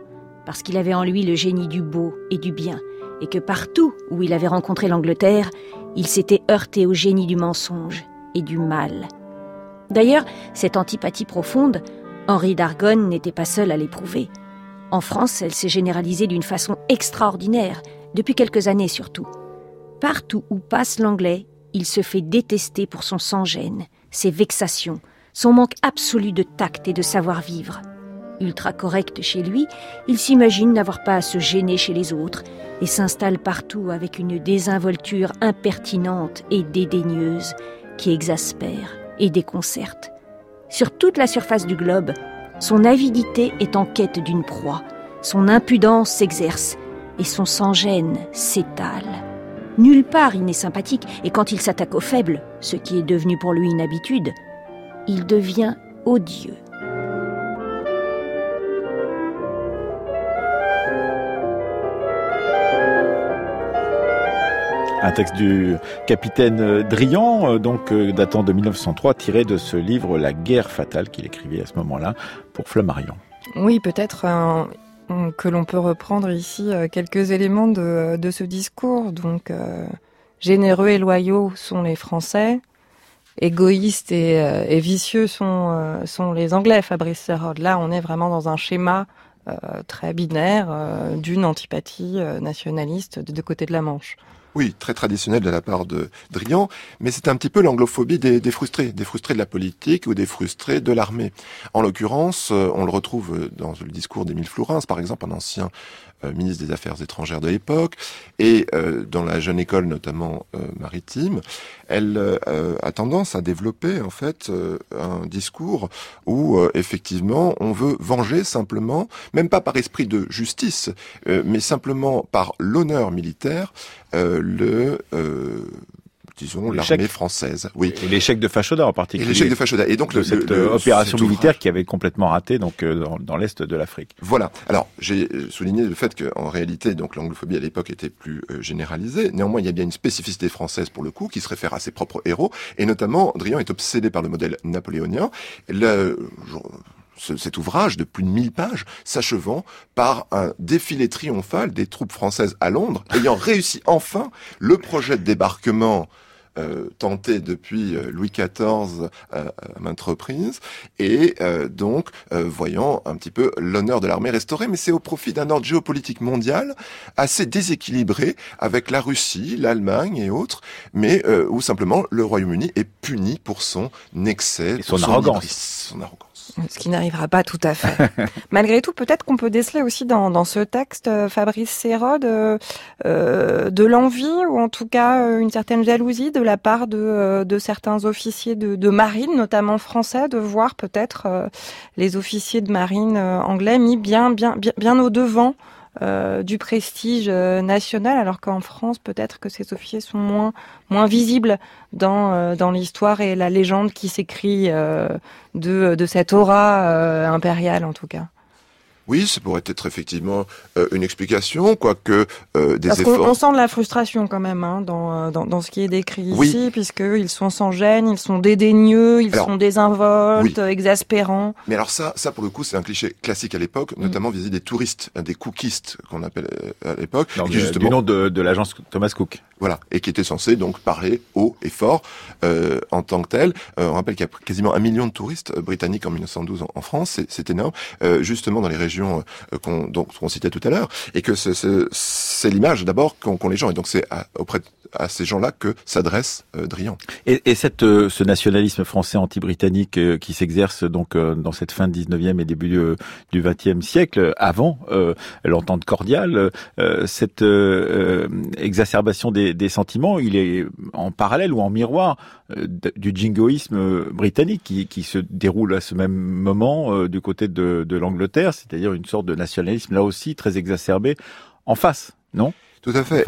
parce qu'il avait en lui le génie du beau et du bien, et que partout où il avait rencontré l'Angleterre, il s'était heurté au génie du mensonge et du mal. D'ailleurs, cette antipathie profonde, Henri d'Argonne n'était pas seul à l'éprouver. En France, elle s'est généralisée d'une façon extraordinaire, depuis quelques années surtout. Partout où passe l'anglais, il se fait détester pour son sans-gêne, ses vexations, son manque absolu de tact et de savoir-vivre. Ultra correct chez lui, il s'imagine n'avoir pas à se gêner chez les autres et s'installe partout avec une désinvolture impertinente et dédaigneuse qui exaspère et déconcerte. Sur toute la surface du globe, son avidité est en quête d'une proie, son impudence s'exerce et son sans-gêne s'étale. Nulle part il n'est sympathique, et quand il s'attaque aux faibles, ce qui est devenu pour lui une habitude, il devient odieux. Un texte du capitaine Drian, euh, donc euh, datant de 1903, tiré de ce livre La guerre fatale qu'il écrivait à ce moment-là pour Flammarion. Oui, peut-être que l'on peut reprendre ici euh, quelques éléments de, ce discours. Donc, euh, généreux et loyaux sont les Français, égoïstes et, euh, vicieux sont, sont les Anglais, Fabrice Serrod. Là, on est vraiment dans un schéma très binaire d'une antipathie nationaliste de deux côtés de la Manche. Oui, très traditionnel de la part de Drian, mais c'est un petit peu l'anglophobie des, frustrés, des frustrés de la politique ou des frustrés de l'armée. En l'occurrence, euh, on le retrouve dans le discours d'Émile Flourens, par exemple, un ancien ministre des Affaires étrangères de l'époque, et euh, dans la jeune école notamment euh, maritime, elle a tendance à développer en fait un discours où effectivement on veut venger simplement, même pas par esprit de justice, mais simplement par l'honneur militaire, le disons, l'armée française. Oui. Et l'échec de Fachoda en particulier. Et l'échec de Fachoda. Et donc, le, cette opération militaire qui avait complètement raté donc euh, dans, l'est de l'Afrique. Voilà. Alors, j'ai souligné le fait qu'en réalité, donc l'anglophobie à l'époque était plus euh, généralisée. Néanmoins, il y a bien une spécificité française pour le coup qui se réfère à ses propres héros, et notamment, Drian est obsédé par le modèle napoléonien. Le, cet ouvrage de plus de 1000 pages s'achevant par un défilé triomphal des troupes françaises à Londres, ayant réussi enfin le projet de débarquement euh, tenté depuis euh, Louis XIV euh, à maintes reprises, et donc voyant un petit peu l'honneur de l'armée restauré, mais c'est au profit d'un ordre géopolitique mondial assez déséquilibré avec la Russie, l'Allemagne et autres, mais où simplement le Royaume-Uni est puni pour son excès, et son, arrogance. son arrogance. Ce qui n'arrivera pas tout à fait. Malgré tout, peut-être qu'on peut déceler aussi dans, dans ce texte, euh, Fabrice Sérode, euh, euh, de l'envie ou en tout cas une certaine jalousie de la part de, de certains officiers de, de, marine, notamment français, de voir peut-être les officiers de marine anglais mis bien, bien, bien, bien au devant euh, du prestige euh, national, alors qu'en France, peut-être que ces officiers sont moins, moins visibles dans, euh, dans l'histoire et la légende qui s'écrit de, de cette aura impériale, en tout cas. Oui, ça pourrait être effectivement euh, une explication, quoique euh, des Parce efforts. On, sent de la frustration quand même hein, dans, euh, dans, dans, ce qui est décrit ici, puisqu'ils sont sans gêne, ils sont dédaigneux, ils sont désinvoltes, exaspérants. Mais alors ça, ça pour le coup, c'est un cliché classique à l'époque, mm. notamment vis-à-vis des touristes, des cookistes qu'on appelle à l'époque. Du nom de, de l'agence Thomas Cook. Voilà, et qui était censé donc parler haut et fort euh, en tant que tel. Euh, on rappelle qu'il y a quasiment un million de touristes euh, britanniques en 1912 en, France, c'est énorme, justement dans les régions qu'on qu'on citait tout à l'heure, et que c'est l'image d'abord qu'ont les gens, et donc c'est auprès à ces gens-là que s'adresse Drian. Et, et cette, ce nationalisme français anti-britannique qui s'exerce donc dans cette fin du 19e et début du 20e siècle, avant l'entente cordiale, cette exacerbation des sentiments, il est en parallèle ou en miroir euh, du jingoïsme britannique qui, se déroule à ce même moment euh, du côté de, l'Angleterre, c'est-à-dire une sorte de nationalisme là aussi très exacerbé en face, non? Tout à fait.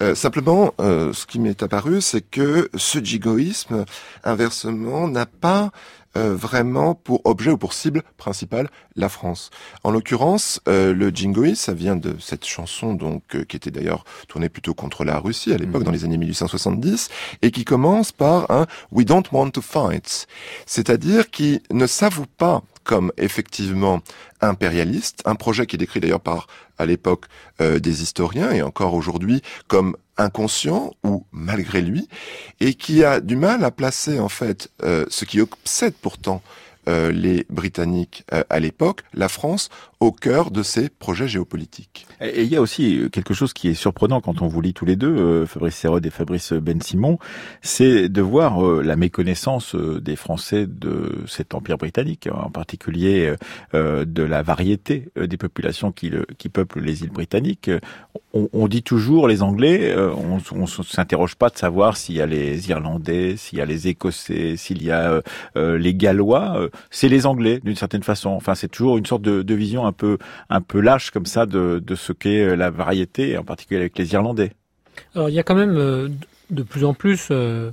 Euh, simplement, ce qui m'est apparu, c'est que ce jingoïsme, inversement, n'a pas euh, vraiment pour objet ou pour cible principale la France. En l'occurrence, euh, le Jingoï, ça vient de cette chanson donc euh, qui était d'ailleurs tournée plutôt contre la Russie à l'époque mhm. dans les années 1870 et qui commence par un We don't want to fight, c'est-à-dire qui ne s'avoue pas comme effectivement impérialiste, un projet qui est décrit d'ailleurs par à l'époque euh, des historiens et encore aujourd'hui comme inconscient ou malgré lui, et qui a du mal à placer en fait euh, ce qui obsède pourtant euh, les Britanniques à l'époque, la France au cœur de ces projets géopolitiques. Et il y a aussi quelque chose qui est surprenant quand on vous lit tous les deux, euh, Fabrice Serrod et Fabrice Ben Simon, c'est de voir la méconnaissance des Français de cet empire britannique, en particulier de la variété des populations qui, peuplent les îles britanniques. On, on dit toujours les Anglais, on, on s'interroge pas de savoir s'il y a les Irlandais, s'il y a les Écossais, s'il y a les Gallois c'est les Anglais d'une certaine façon. Enfin, c'est toujours une sorte de, vision un peu un peu lâche comme ça de, ce qu'est euh, la variété, en particulier avec les Irlandais. Alors, il y a quand même euh, de plus en plus euh,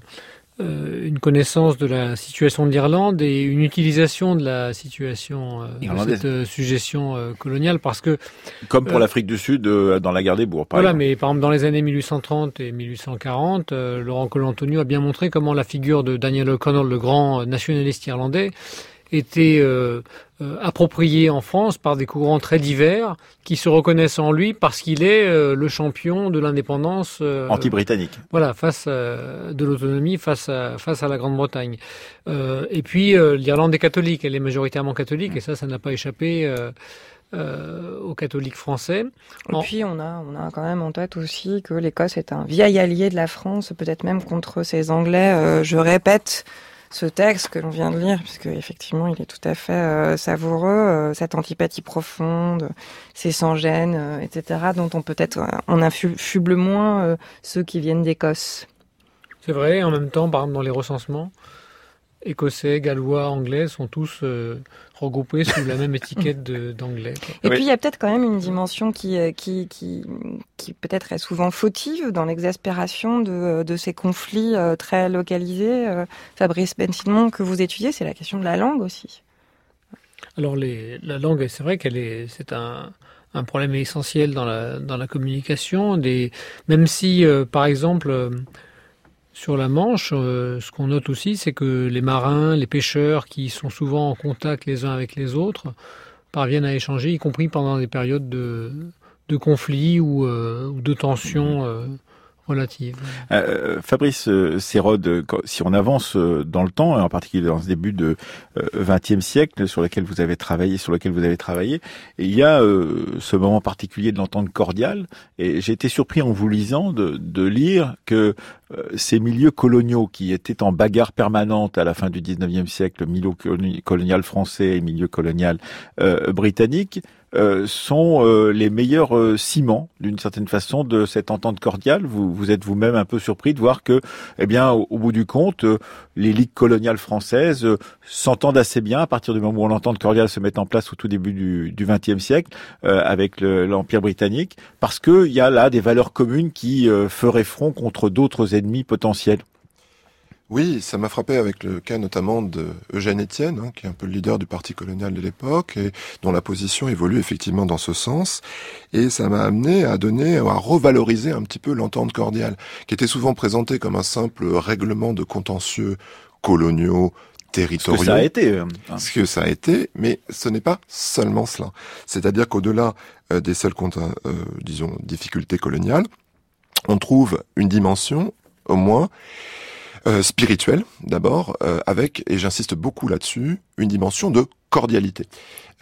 euh, une connaissance de la situation de l'Irlande et une utilisation de la situation de cette suggestion coloniale parce que comme pour l'Afrique du Sud dans la guerre des bourgs. voilà, mais par exemple dans les années 1830 et 1840, Laurent Colantonio a bien montré comment la figure de Daniel O'Connell, le grand nationaliste irlandais, était euh, euh, approprié en France par des courants très divers qui se reconnaissent en lui parce qu'il est euh, le champion de l'indépendance anti-britannique. Voilà, face de l'autonomie face à face à la Grande-Bretagne. et puis l'Irlande est catholique, elle est majoritairement catholique et ça, ça n'a pas échappé. aux catholiques français. Et puis on a, on a quand même en tête aussi que l'Écosse est un vieil allié de la France, peut-être même contre ses Anglais. je répète, ce texte que l'on vient de lire, puisque effectivement il est tout à fait euh, savoureux, euh, cette antipathie profonde, ces sans-gêne, euh, etc., dont on peut-être on infuble moins ceux qui viennent d'Écosse. C'est vrai, en même temps, par exemple dans les recensements, écossais, gallois, anglais sont tous regroupés sous la même étiquette d'anglais. Et puis il y a peut-être quand même une dimension qui, euh, qui, qui, qui peut-être est souvent fautive dans l'exaspération de, de, ces conflits euh, très localisés. Euh, Fabrice Bensimon, que vous étudiez, c'est la question de la langue aussi. Alors les, la langue, c'est vrai qu'elle est, c'est un, un problème essentiel dans la, dans la communication. Des, même si, par exemple, sur la Manche, euh, ce qu'on note aussi, c'est que les marins, les pêcheurs, qui sont souvent en contact les uns avec les autres, parviennent à échanger, y compris pendant des périodes de, de conflits ou, euh, de tensions euh, Euh, Fabrice euh, Sérode, si on avance euh, dans le temps, en particulier dans ce début de XXe siècle sur lequel vous avez travaillé, sur lequel vous avez travaillé, il y a ce moment particulier de l'entente cordiale. Et j'ai été surpris en vous lisant de, de lire que ces milieux coloniaux qui étaient en bagarre permanente à la fin du XIXe siècle, milieu colonial français et milieu colonial britannique, euh, sont euh, les meilleurs euh, ciments, d'une certaine façon, de cette entente cordiale. Vous, vous êtes vous-même un peu surpris de voir que, eh bien, au, bout du compte, les ligues coloniales françaises s'entendent assez bien à partir du moment où l'entente cordiale se met en place au tout début du XXe siècle avec l'Empire britannique, parce qu'il y a là des valeurs communes qui feraient front contre d'autres ennemis potentiels. Oui, ça m'a frappé avec le cas notamment de Eugène Étienne, hein, qui est un peu le leader du parti colonial de l'époque et dont la position évolue effectivement dans ce sens. Et ça m'a amené à donner, à revaloriser un petit peu l'entente cordiale, qui était souvent présentée comme un simple règlement de contentieux coloniaux territoriaux. Ce que ça a été. Euh, hein. Ce que ça a été, mais ce n'est pas seulement cela. C'est-à-dire qu'au-delà euh, des seules, euh, disons, difficultés coloniales, on trouve une dimension, au moins, euh, spirituelle d'abord, euh, avec, et j'insiste beaucoup là-dessus, une dimension de cordialité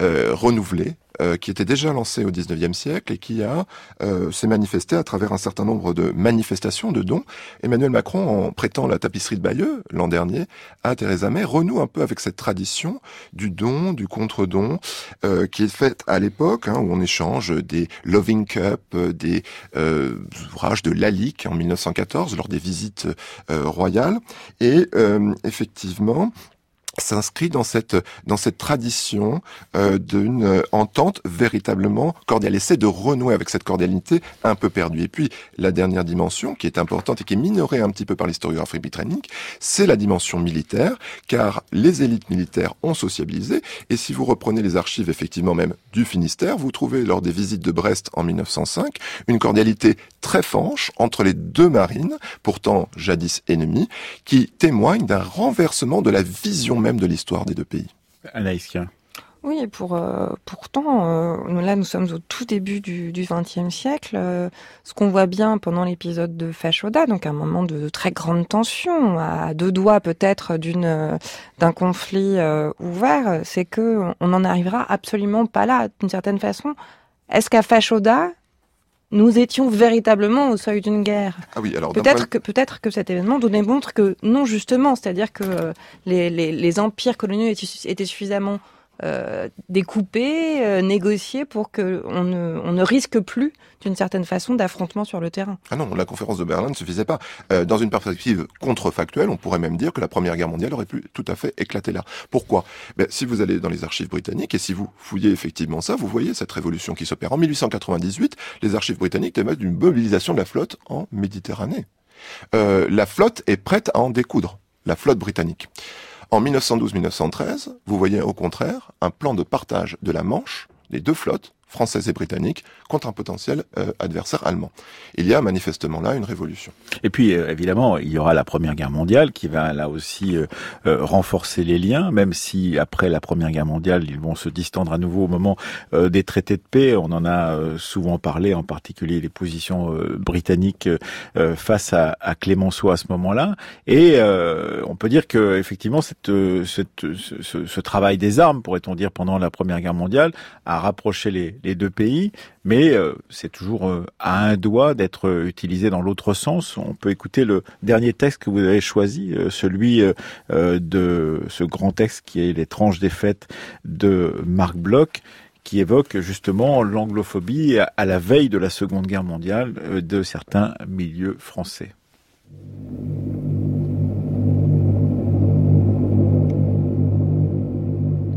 euh, renouvelée, euh, qui était déjà lancé au XIXe siècle et qui a euh, s'est manifesté à travers un certain nombre de manifestations, de dons. Emmanuel Macron, en prêtant la tapisserie de Bayeux l'an dernier à Theresa May, renoue un peu avec cette tradition du don, du contre-don, euh, qui est faite à l'époque, hein, où on échange des Loving Cup, des ouvrages de Lalique en 1914 lors des visites royales. Et effectivement, s'inscrit dans cette dans cette tradition euh, d'une euh, entente véritablement cordiale. Essaie de renouer avec cette cordialité un peu perdue. Et puis la dernière dimension qui est importante et qui est minorée un petit peu par l'historiographie britannique, c'est la dimension militaire, car les élites militaires ont sociabilisé. Et si vous reprenez les archives effectivement même du Finistère, vous trouvez lors des visites de Brest en 1905 une cordialité très franche entre les deux marines, pourtant jadis ennemies, qui témoigne d'un renversement de la vision même de l'histoire des deux pays. Anaïska. Oui, pour, euh, pourtant, euh, là nous sommes au tout début du XXe siècle. Euh, ce qu'on voit bien pendant l'épisode de Fashoda, donc un moment de, très grande tension, à deux doigts peut-être d'une d'un conflit ouvert, c'est que on n'en arrivera absolument pas là, d'une certaine façon. Est-ce qu'à Fashoda, nous étions véritablement au seuil d'une guerre. Ah oui, alors peut-être que peut-être que cet événement donnait montre que non justement, c'est-à-dire que les, les, les, empires coloniaux étaient suffisamment euh, découper, euh, négocier pour que on ne, on ne risque plus d'une certaine façon d'affrontement sur le terrain. Ah non, la conférence de Berlin ne suffisait pas. Euh, dans une perspective contrefactuelle, on pourrait même dire que la Première Guerre mondiale aurait pu tout à fait éclater là. Pourquoi? Ben, Si vous allez dans les archives britanniques et si vous fouillez effectivement ça, vous voyez cette révolution qui s'opère. En 1898, les archives britanniques témoignent d'une mobilisation de la flotte en Méditerranée. Euh, la flotte est prête à en découdre, la flotte britannique. En 1912-1913, vous voyez au contraire un plan de partage de la Manche, les deux flottes, française et britannique contre un potentiel euh, adversaire allemand. Il y a manifestement là une révolution. Et puis euh, évidemment, il y aura la Première Guerre mondiale qui va là aussi euh, renforcer les liens, même si après la Première Guerre mondiale, ils vont se distendre à nouveau au moment des traités de paix. On en a souvent parlé, en particulier les positions britanniques face à, à, Clémenceau à ce moment-là. Et on peut dire que effectivement, cette, cette ce, ce travail des armes, pourrait-on dire, pendant la Première Guerre mondiale, a rapproché les, les deux pays, mais euh, c'est toujours euh, à un doigt d'être euh, utilisé dans l'autre sens. On peut écouter le dernier texte que vous avez choisi, celui de ce grand texte qui est L'étrange défaite de Marc Bloch qui évoque justement l'anglophobie à la veille de la Seconde Guerre mondiale de certains milieux français.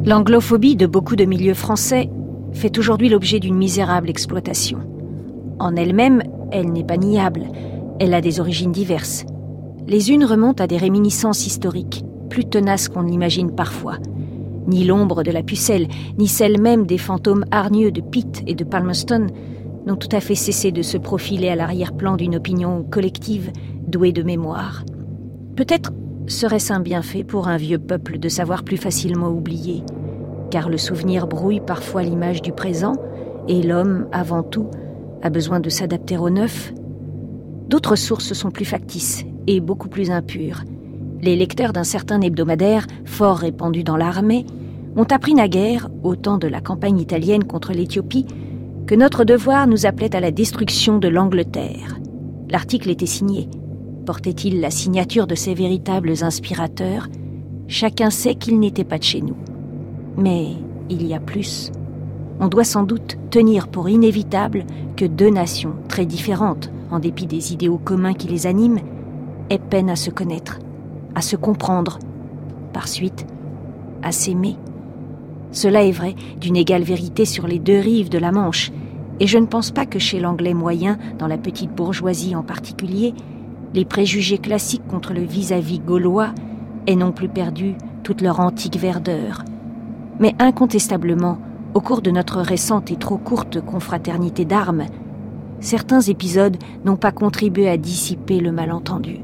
L'anglophobie de beaucoup de milieux français fait aujourd'hui l'objet d'une misérable exploitation. En elle-même, elle, n'est pas niable, elle a des origines diverses. Les unes remontent à des réminiscences historiques, plus tenaces qu'on l'imagine parfois. Ni l'ombre de la pucelle, ni celle même des fantômes hargneux de Pitt et de Palmerston n'ont tout à fait cessé de se profiler à l'arrière-plan d'une opinion collective douée de mémoire. Peut-être serait-ce un bienfait pour un vieux peuple de savoir plus facilement oublier car le souvenir brouille parfois l'image du présent, et l'homme, avant tout, a besoin de s'adapter au neuf. D'autres sources sont plus factices et beaucoup plus impures. Les lecteurs d'un certain hebdomadaire, fort répandu dans l'armée, ont appris naguère, au temps de la campagne italienne contre l'Éthiopie, que notre devoir nous appelait à la destruction de l'Angleterre. L'article était signé. Portait-il la signature de ces véritables inspirateurs? Chacun sait qu'il n'était pas de chez nous. Mais il y a plus. On doit sans doute tenir pour inévitable que deux nations très différentes, en dépit des idéaux communs qui les animent, aient peine à se connaître, à se comprendre, par suite, à s'aimer. Cela est vrai d'une égale vérité sur les deux rives de la Manche, et je ne pense pas que chez l'anglais moyen, dans la petite bourgeoisie en particulier, les préjugés classiques contre le vis-à-vis -vis gaulois aient non plus perdu toute leur antique verdeur. Mais incontestablement, au cours de notre récente et trop courte confraternité d'armes, certains épisodes n'ont pas contribué à dissiper le malentendu.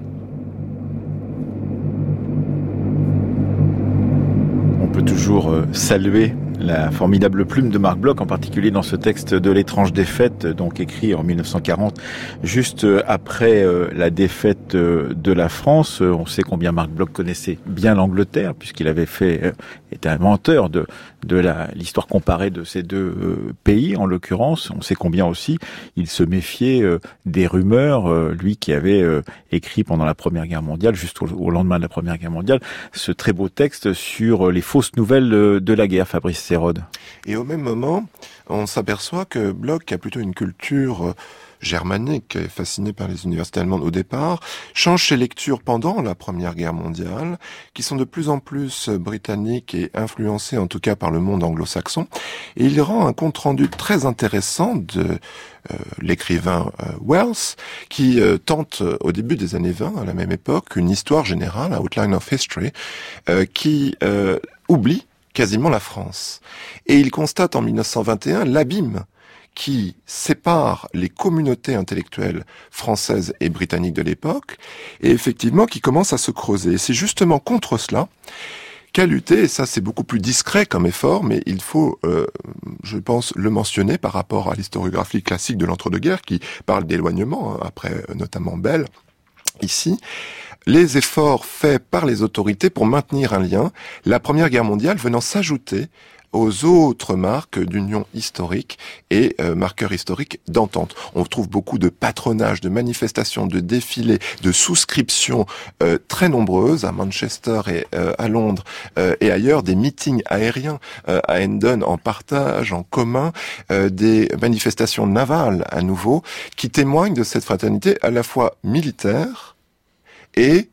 On peut toujours euh, saluer la formidable plume de Marc Bloch, en particulier dans ce texte de l'étrange défaite, donc écrit en 1940, juste après euh, la défaite euh, de la France. On sait combien Marc Bloch connaissait bien l'Angleterre, puisqu'il avait fait, euh, était inventeur de, de l'histoire comparée de ces deux pays, en l'occurrence. On sait combien aussi il se méfiait des rumeurs, lui qui avait écrit pendant la Première Guerre mondiale, juste au, lendemain de la Première Guerre mondiale, ce très beau texte sur les fausses nouvelles de la guerre, Fabrice Et au même moment, on s'aperçoit que Bloch a plutôt une culture germanique, fasciné par les universités allemandes au départ, change ses lectures pendant la Première Guerre mondiale, qui sont de plus en plus britanniques et influencées en tout cas par le monde anglo-saxon. Et il rend un compte-rendu très intéressant de euh, l'écrivain euh, Wells, qui euh, tente au début des années 20, à la même époque, une histoire générale, Outline of History, qui oublie quasiment la France. Et il constate en 1921 l'abîme qui sépare les communautés intellectuelles françaises et britanniques de l'époque, et effectivement qui commence à se creuser. C'est justement contre cela qu'a lutté, et ça c'est beaucoup plus discret comme effort, mais il faut, euh, je pense, le mentionner par rapport à l'historiographie classique de l'entre-deux-guerres, qui parle d'éloignement, hein, après euh, notamment Bell, ici, les efforts faits par les autorités pour maintenir un lien, la Première Guerre mondiale venant s'ajouter aux autres marques d'union historique et euh, marqueurs historiques d'entente. On trouve beaucoup de patronage, de manifestations, de défilés, de souscriptions euh, très nombreuses à Manchester et euh, à Londres et ailleurs, des meetings aériens à Hendon en partage, en commun, des manifestations navales à nouveau, qui témoignent de cette fraternité à la fois militaire et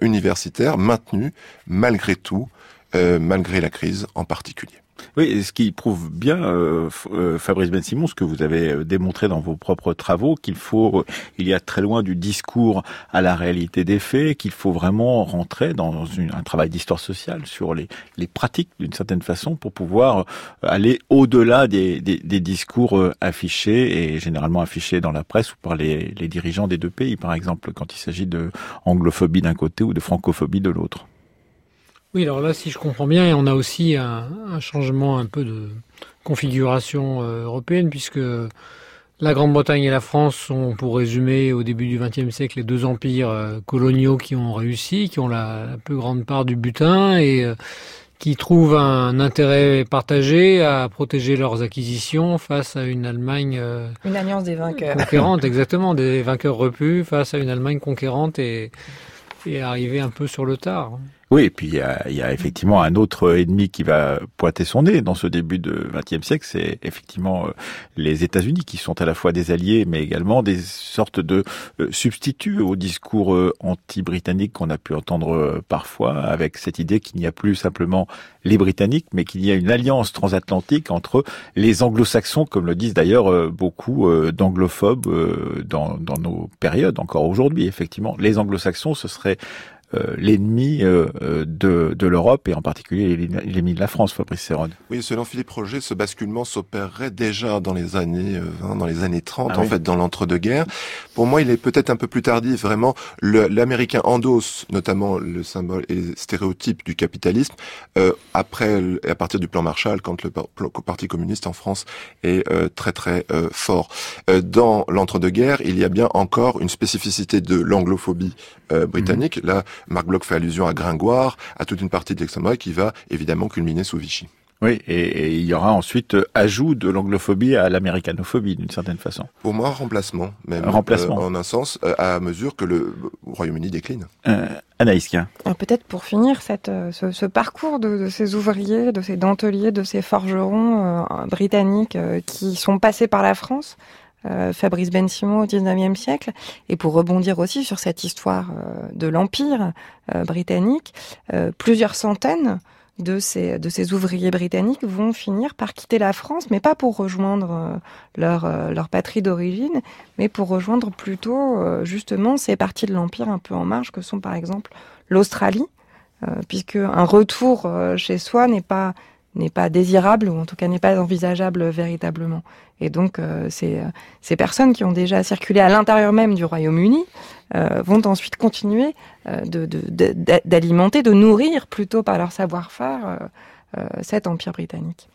universitaire maintenue malgré tout, malgré la crise en particulier. Oui, ce qui prouve bien, euh, euh, Fabrice Ben Simon, ce que vous avez euh, démontré dans vos propres travaux, qu'il faut, il y a très loin du discours à la réalité des faits, qu'il faut vraiment rentrer dans un travail d'histoire sociale sur les, pratiques d'une certaine façon pour pouvoir aller au-delà des, discours affichés et généralement affichés dans la presse ou par les, les dirigeants des deux pays, par exemple, quand il s'agit de anglophobie d'un côté ou de francophobie de l'autre. Oui, alors là, si je comprends bien, on a aussi un, changement un peu de configuration euh, européenne, puisque la Grande-Bretagne et la France sont, pour résumer, au début du XXe siècle, les deux empires euh, coloniaux qui ont réussi, qui ont la, plus grande part du butin et euh, qui trouvent un intérêt partagé à protéger leurs acquisitions face à une Allemagne une alliance des vainqueurs conquérante, exactement, des vainqueurs repus face à une Allemagne conquérante et, et arrivée un peu sur le tard. Oui, et puis il y a, effectivement un autre ennemi qui va pointer son nez dans ce début de XXe siècle, c'est effectivement euh, les États-Unis qui sont à la fois des alliés, mais également des sortes de euh, substituts au discours euh, anti-britannique qu'on a pu entendre parfois, avec cette idée qu'il n'y a plus simplement les Britanniques, mais qu'il y a une alliance transatlantique entre les Anglo-Saxons, comme le disent d'ailleurs beaucoup d'anglophobes dans, dans nos périodes, encore aujourd'hui, effectivement. Les Anglo-Saxons, ce serait l'ennemi euh, euh, de, de l'Europe et en particulier l'ennemi de la France, Fabrice Serrone. Oui, selon Philippe Roger, ce basculement s'opérerait déjà dans les années 20, dans les années 30, ah en fait, dans l'entre-deux-guerres. Pour moi, il est peut-être un peu plus tardif. Vraiment, l'Américain endosse notamment le symbole et les stéréotypes du capitalisme euh, après, à partir du plan Marshall, quand le, Parti communiste en France est très très fort. dans l'entre-deux-guerres, il y a bien encore une spécificité de l'anglophobie britannique. Mhm. Là, Marc Bloch fait allusion à Gringoire, à toute une partie de l'extrême qui va évidemment culminer sous Vichy. Oui, et, il y aura ensuite euh, ajout de l'anglophobie à l'américanophobie d'une certaine façon. Pour moi, remplacement, même. Remplacement. Euh, en un sens, euh, à mesure que le Royaume-Uni décline. Euh, Anaïs Peut-être pour finir cette, ce, parcours de, ces ouvriers, de ces denteliers, de ces forgerons britanniques qui sont passés par la France, euh, Fabrice Ben Simon au XIXe siècle, et pour rebondir aussi sur cette histoire euh, de l'Empire euh, britannique, plusieurs centaines de ces, de ces ouvriers britanniques vont finir par quitter la France, mais pas pour rejoindre leur, leur patrie d'origine, mais pour rejoindre plutôt justement ces parties de l'Empire un peu en marge que sont par exemple l'Australie, puisque un retour chez soi n'est pas n'est pas désirable ou en tout cas n'est pas envisageable véritablement. Et donc euh, ces, euh, ces personnes qui ont déjà circulé à l'intérieur même du Royaume-Uni euh, vont ensuite continuer euh, d'alimenter, de, de, de, nourrir plutôt par leur savoir-faire cet empire britannique.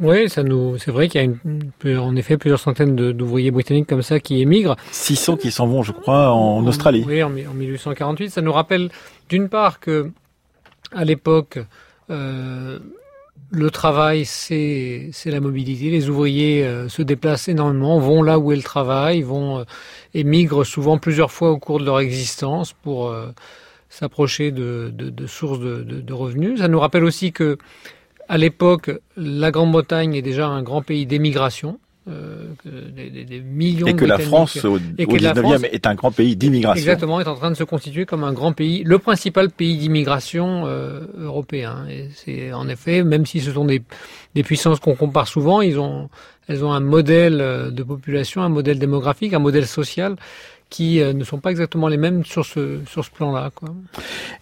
Oui, ça nous, c'est vrai qu'il y a une, en effet plusieurs centaines d'ouvriers britanniques comme ça qui émigrent. 600 qui s'en vont, je crois, en, Australie. Oui, en, 1848. Ça nous rappelle d'une part que à l'époque, euh, le travail, c'est la mobilité. Les ouvriers euh, se déplacent énormément, vont là où est le travail, vont euh, émigrent souvent plusieurs fois au cours de leur existence pour euh, s'approcher de, sources de, de, revenus. Ça nous rappelle aussi que à l'époque, la Grande-Bretagne est déjà un grand pays d'émigration. Euh, des, des, millions et que la France au, et 19e est un grand pays d'immigration. Exactement, est en train de se constituer comme un grand pays, le principal pays d'immigration euh, européen. Et c'est en effet, même si ce sont des, des puissances qu'on compare souvent, ils ont, elles ont un modèle euh, de population, un modèle démographique, un modèle social qui euh, ne sont pas exactement les mêmes sur ce sur ce plan-là.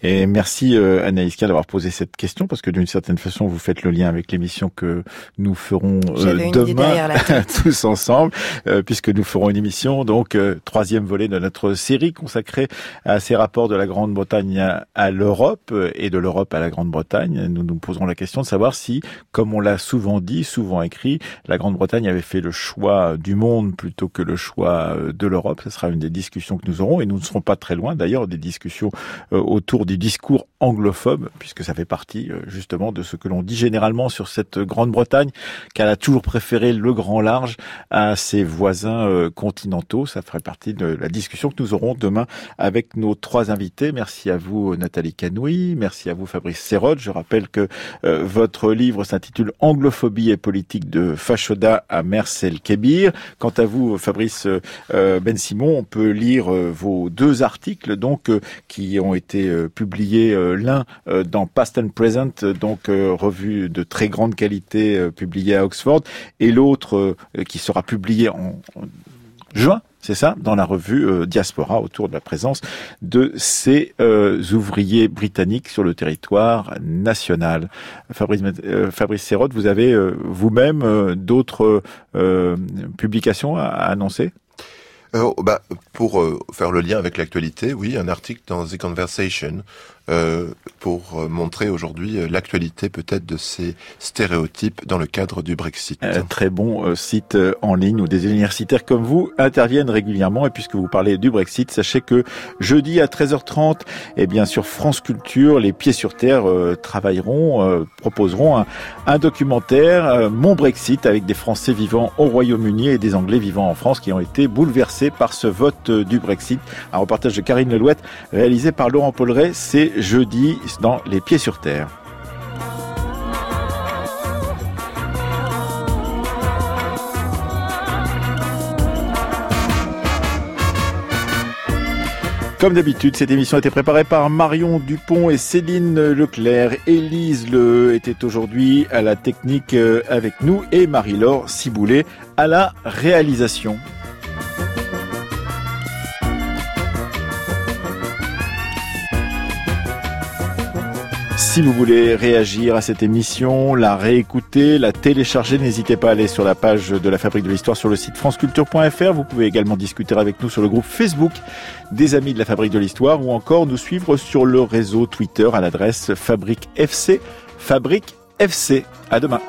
Et merci euh, Anaïska d'avoir posé cette question parce que d'une certaine façon vous faites le lien avec l'émission que nous ferons euh, demain tous ensemble puisque nous ferons une émission donc troisième volet de notre série consacrée à ces rapports de la Grande-Bretagne à, l'Europe et de l'Europe à la Grande-Bretagne. Nous nous poserons la question de savoir si, comme on l'a souvent dit, souvent écrit, la Grande-Bretagne avait fait le choix du monde plutôt que le choix de l'Europe. Ce sera une des discussions que nous aurons, et nous ne serons pas très loin d'ailleurs des discussions euh, autour du discours anglophobe, puisque ça fait partie euh, justement de ce que l'on dit généralement sur cette Grande-Bretagne, qu'elle a toujours préféré le grand large à ses voisins euh, continentaux. Ça ferait partie de la discussion que nous aurons demain avec nos trois invités. Merci à vous Nathalie Canoui, merci à vous Fabrice Serrod. Je rappelle que votre livre s'intitule Anglophobie et politique de Fachoda à Mercel Kébir. Quant à vous Fabrice Ben Simon, on peut lire euh, vos deux articles donc euh, qui ont été euh, publiés l'un dans Past and Present donc revue de très grande qualité publiée à Oxford et l'autre qui sera publié en, juin c'est ça, dans la revue Diaspora, autour de la présence de ces ouvriers britanniques sur le territoire national. Fabrice, Fabrice Serrotte, vous avez vous-même d'autres publications à annoncer? Euh, bah, Pour euh, faire le lien avec l'actualité, oui, un article dans The Conversation pour euh, montrer aujourd'hui euh, l'actualité peut-être de ces stéréotypes dans le cadre du Brexit. très bon site en ligne où des universitaires comme vous interviennent régulièrement. Et puisque vous parlez du Brexit, sachez que jeudi à 13h30, et bien sur France Culture, les pieds sur terre travailleront, proposeront un, un documentaire, Mon Brexit, avec des Français vivant au Royaume-Uni et des Anglais vivant en France qui ont été bouleversés par ce vote du Brexit. Un reportage de Karine Lelouette réalisé par Laurent Polleret. C'est jeudi dans Les Pieds sur Terre. Comme d'habitude, cette émission a été préparée par Marion Dupont et Céline Leclerc. Élise Le était aujourd'hui à la technique euh, avec nous et Marie-Laure Ciboulet à la réalisation. Si vous voulez réagir à cette émission, la réécouter, la télécharger, n'hésitez pas à aller sur la page de la Fabrique de l'Histoire sur le site franceculture.fr. Vous pouvez également discuter avec nous sur le groupe Facebook des Amis de la Fabrique de l'Histoire ou encore nous suivre sur le réseau Twitter à l'adresse Fabrique FC. Fabrique FC. À demain.